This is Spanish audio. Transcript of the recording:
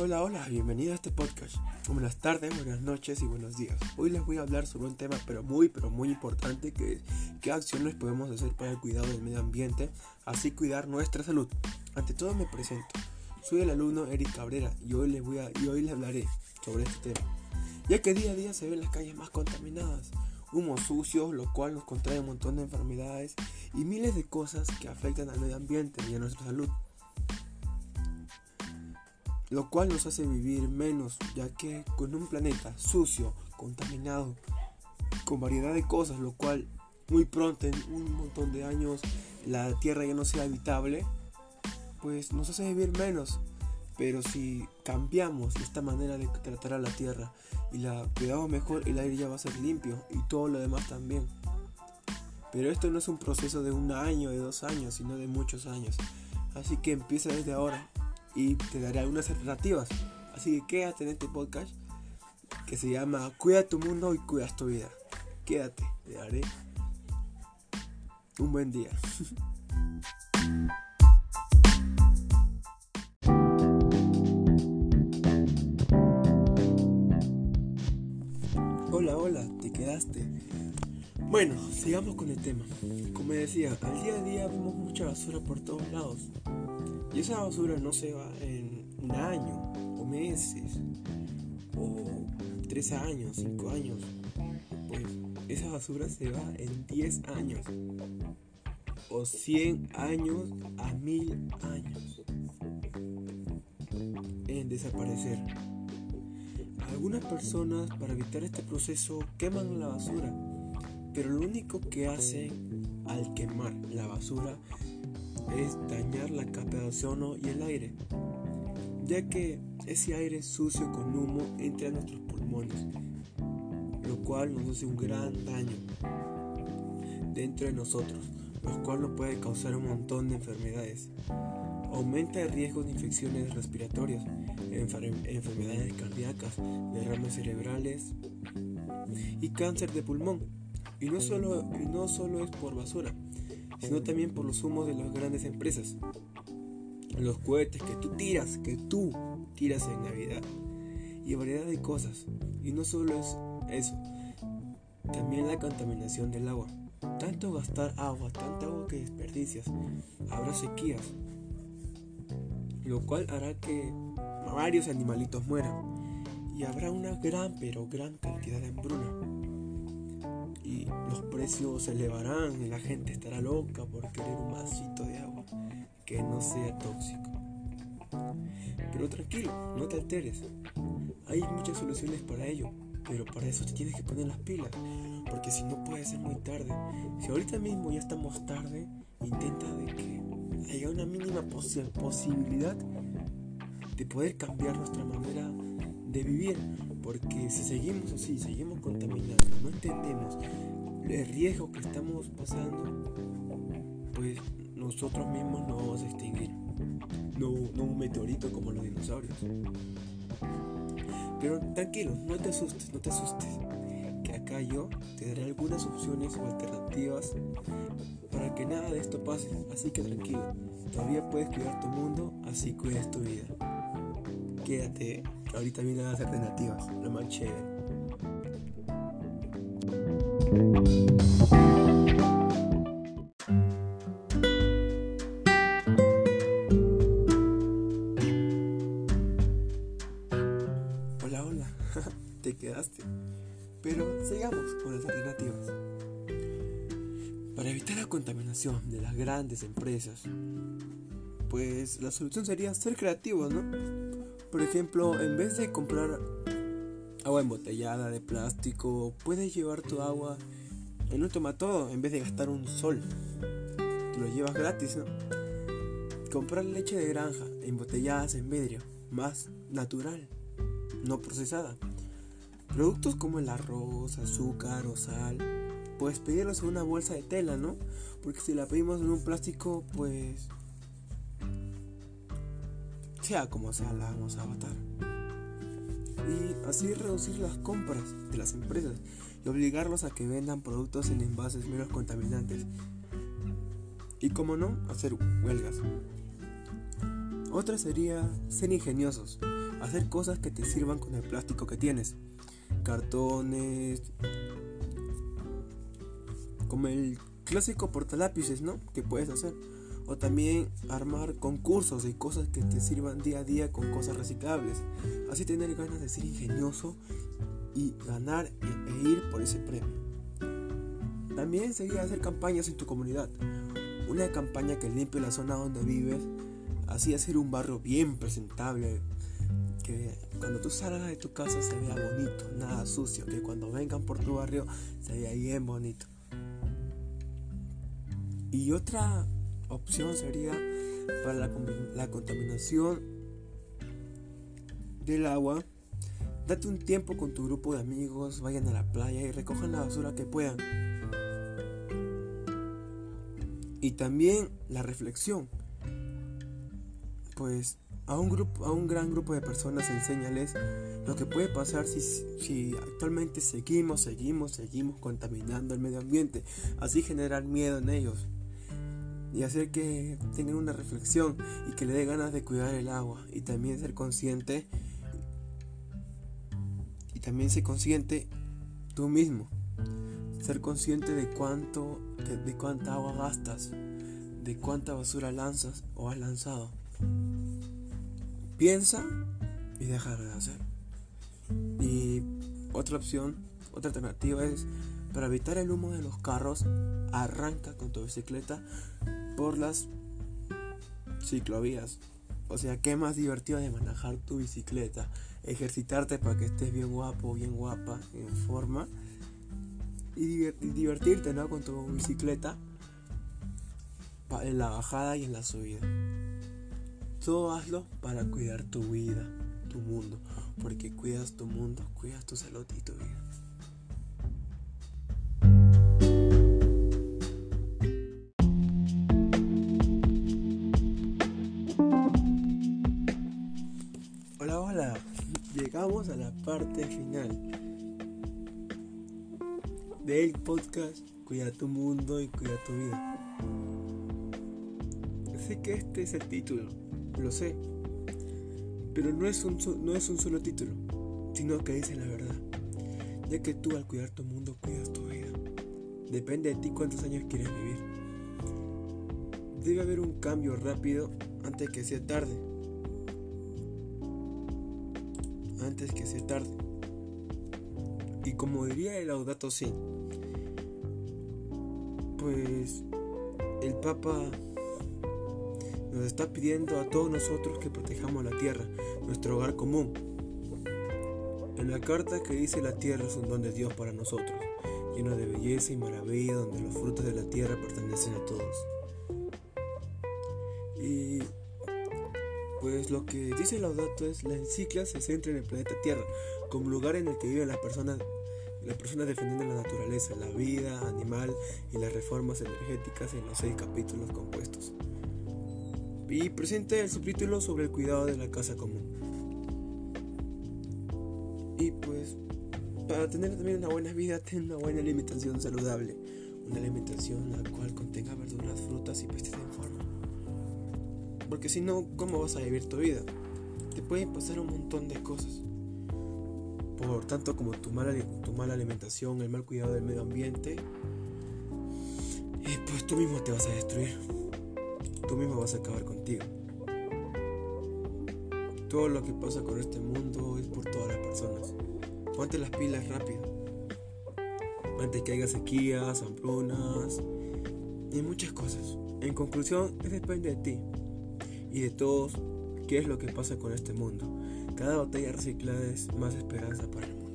Hola, hola, bienvenido a este podcast. Buenas tardes, buenas noches y buenos días. Hoy les voy a hablar sobre un tema pero muy, pero muy importante que es qué acciones podemos hacer para el cuidado del medio ambiente, así cuidar nuestra salud. Ante todo me presento. Soy el alumno Eric Cabrera y hoy les, voy a, y hoy les hablaré sobre este tema. Ya que día a día se ven las calles más contaminadas, humos sucios, lo cual nos contrae un montón de enfermedades y miles de cosas que afectan al medio ambiente y a nuestra salud lo cual nos hace vivir menos, ya que con un planeta sucio, contaminado, con variedad de cosas, lo cual muy pronto, en un montón de años, la Tierra ya no sea habitable, pues nos hace vivir menos. Pero si cambiamos esta manera de tratar a la Tierra y la cuidamos mejor, el aire ya va a ser limpio y todo lo demás también. Pero esto no es un proceso de un año, de dos años, sino de muchos años. Así que empieza desde ahora y te daré algunas alternativas. Así que quédate en este podcast que se llama Cuida tu mundo y cuida tu vida. Quédate, te daré un buen día. Hola, hola, te quedaste. Bueno, sigamos con el tema. Como decía, al día a día vemos mucha basura por todos lados. Y esa basura no se va en un año, o meses, o tres años, cinco años. Pues esa basura se va en 10 años, o 100 años a mil años en desaparecer. Algunas personas para evitar este proceso queman la basura, pero lo único que hacen al quemar la basura es dañar la capa de ozono y el aire, ya que ese aire sucio con humo entra a nuestros pulmones, lo cual nos hace un gran daño dentro de nosotros, lo cual nos puede causar un montón de enfermedades. Aumenta el riesgo de infecciones respiratorias, enfermedades cardíacas, derrames cerebrales y cáncer de pulmón. Y no solo, no solo es por basura, sino también por los humos de las grandes empresas. Los cohetes que tú tiras, que tú tiras en Navidad. Y variedad de cosas. Y no solo es eso, también la contaminación del agua. Tanto gastar agua, tanta agua que desperdicias, habrá sequías, lo cual hará que varios animalitos mueran y habrá una gran pero gran cantidad de hambruna precios se elevarán y la gente estará loca por querer un vasito de agua que no sea tóxico. Pero tranquilo, no te alteres. Hay muchas soluciones para ello, pero para eso te tienes que poner las pilas, porque si no puede ser muy tarde. Si ahorita mismo ya estamos tarde, intenta de que haya una mínima posibilidad de poder cambiar nuestra manera de vivir, porque si seguimos así, seguimos contaminando, no entendemos el riesgo que estamos pasando, pues nosotros mismos nos vamos a extinguir. No, un meteorito como los dinosaurios. Pero tranquilo, no te asustes, no te asustes. Que acá yo te daré algunas opciones o alternativas para que nada de esto pase. Así que tranquilo, todavía puedes cuidar tu mundo, así cuidas tu vida. Quédate, ahorita vienen las alternativas, lo más chévere. Hola, hola, te quedaste. Pero sigamos con las alternativas. Para evitar la contaminación de las grandes empresas, pues la solución sería ser creativos, ¿no? Por ejemplo, en vez de comprar agua embotellada de plástico, puedes llevar tu agua en un tomatodo en vez de gastar un sol. Lo llevas gratis, ¿no? Comprar leche de granja embotelladas en vidrio, más natural, no procesada. Productos como el arroz, azúcar o sal, puedes pedirlos en una bolsa de tela, ¿no? Porque si la pedimos en un plástico, pues sea como sea, la vamos a matar y así reducir las compras de las empresas y obligarlos a que vendan productos en envases menos contaminantes. Y como no, hacer huelgas. Otra sería ser ingeniosos. hacer cosas que te sirvan con el plástico que tienes. Cartones, como el clásico portalápices, ¿no? Que puedes hacer. O también armar concursos y cosas que te sirvan día a día con cosas reciclables. Así tener ganas de ser ingenioso y ganar e ir por ese premio. También seguir a hacer campañas en tu comunidad. Una campaña que limpie la zona donde vives, así hacer un barrio bien presentable, que cuando tú salgas de tu casa se vea bonito, nada sucio, que cuando vengan por tu barrio se vea bien bonito. Y otra opción sería para la, contaminación del agua. Date un tiempo con tu grupo de amigos, vayan a la playa y recojan la basura que puedan. Y también la reflexión. Pues a un, grupo, a un gran grupo de personas enséñales lo que puede pasar si, si actualmente seguimos, seguimos, seguimos contaminando el medio ambiente. Así generar miedo en ellos y hacer que tengan una reflexión y que le dé ganas de cuidar el agua y también ser consciente y también ser consciente tú mismo. Ser consciente de cuánto de, cuánta agua gastas de cuánta basura lanzas o has lanzado. Piensa y deja de hacer. Y otra opción otra alternativa es para evitar el humo de los carros arranca con tu bicicleta por las ciclovías. O sea, qué más divertido de manejar tu bicicleta, ejercitarte para que estés bien guapo, bien guapa, en forma y, divertirte ¿no? con tu bicicleta en la bajada y en la subida. Todo hazlo para cuidar tu vida, tu mundo, porque cuidas tu mundo, cuidas tu salud y tu vida. La parte final del podcast Cuida tu mundo y cuida tu vida. Sé que este es el título, lo sé, pero no es un, no es un solo título, sino que dice la verdad, ya que tú al cuidar tu mundo cuidas tu vida. Depende de ti cuántos años quieres vivir. Debe haber un cambio rápido antes que sea tarde antes que sea tarde. Y como diría el Laudato Si, pues el Papa nos está pidiendo a todos nosotros que protejamos la tierra, nuestro hogar común. En la carta que dice la tierra es un don de Dios para nosotros, lleno de belleza y maravilla, donde los frutos de la tierra pertenecen a todos. Pues lo que dice Laudato es la encicla se centra en el planeta Tierra como lugar en el que viven las personas las personas defendiendo la naturaleza, la vida animal y las reformas energéticas en los seis capítulos compuestos. Y presenta el subtítulo sobre el cuidado de la casa común. Y pues, para tener también una buena vida, ten una buena alimentación saludable. Una alimentación la cual contenga verduras, frutas y pestes en forma. Porque si no, ¿cómo vas a vivir tu vida? Te pueden pasar un montón de cosas. Por tanto como tu mala, tu mala alimentación, el mal cuidado del medio ambiente. Y pues tú mismo te vas a destruir. Tú mismo vas a acabar contigo. Todo lo que pasa con este mundo es por todas las personas. Ponte las pilas rápido. Antes que haya sequías, hambrunas y muchas cosas. En conclusión, depende de ti y de todos qué es lo que pasa con este mundo. Cada botella reciclada es más esperanza para el mundo.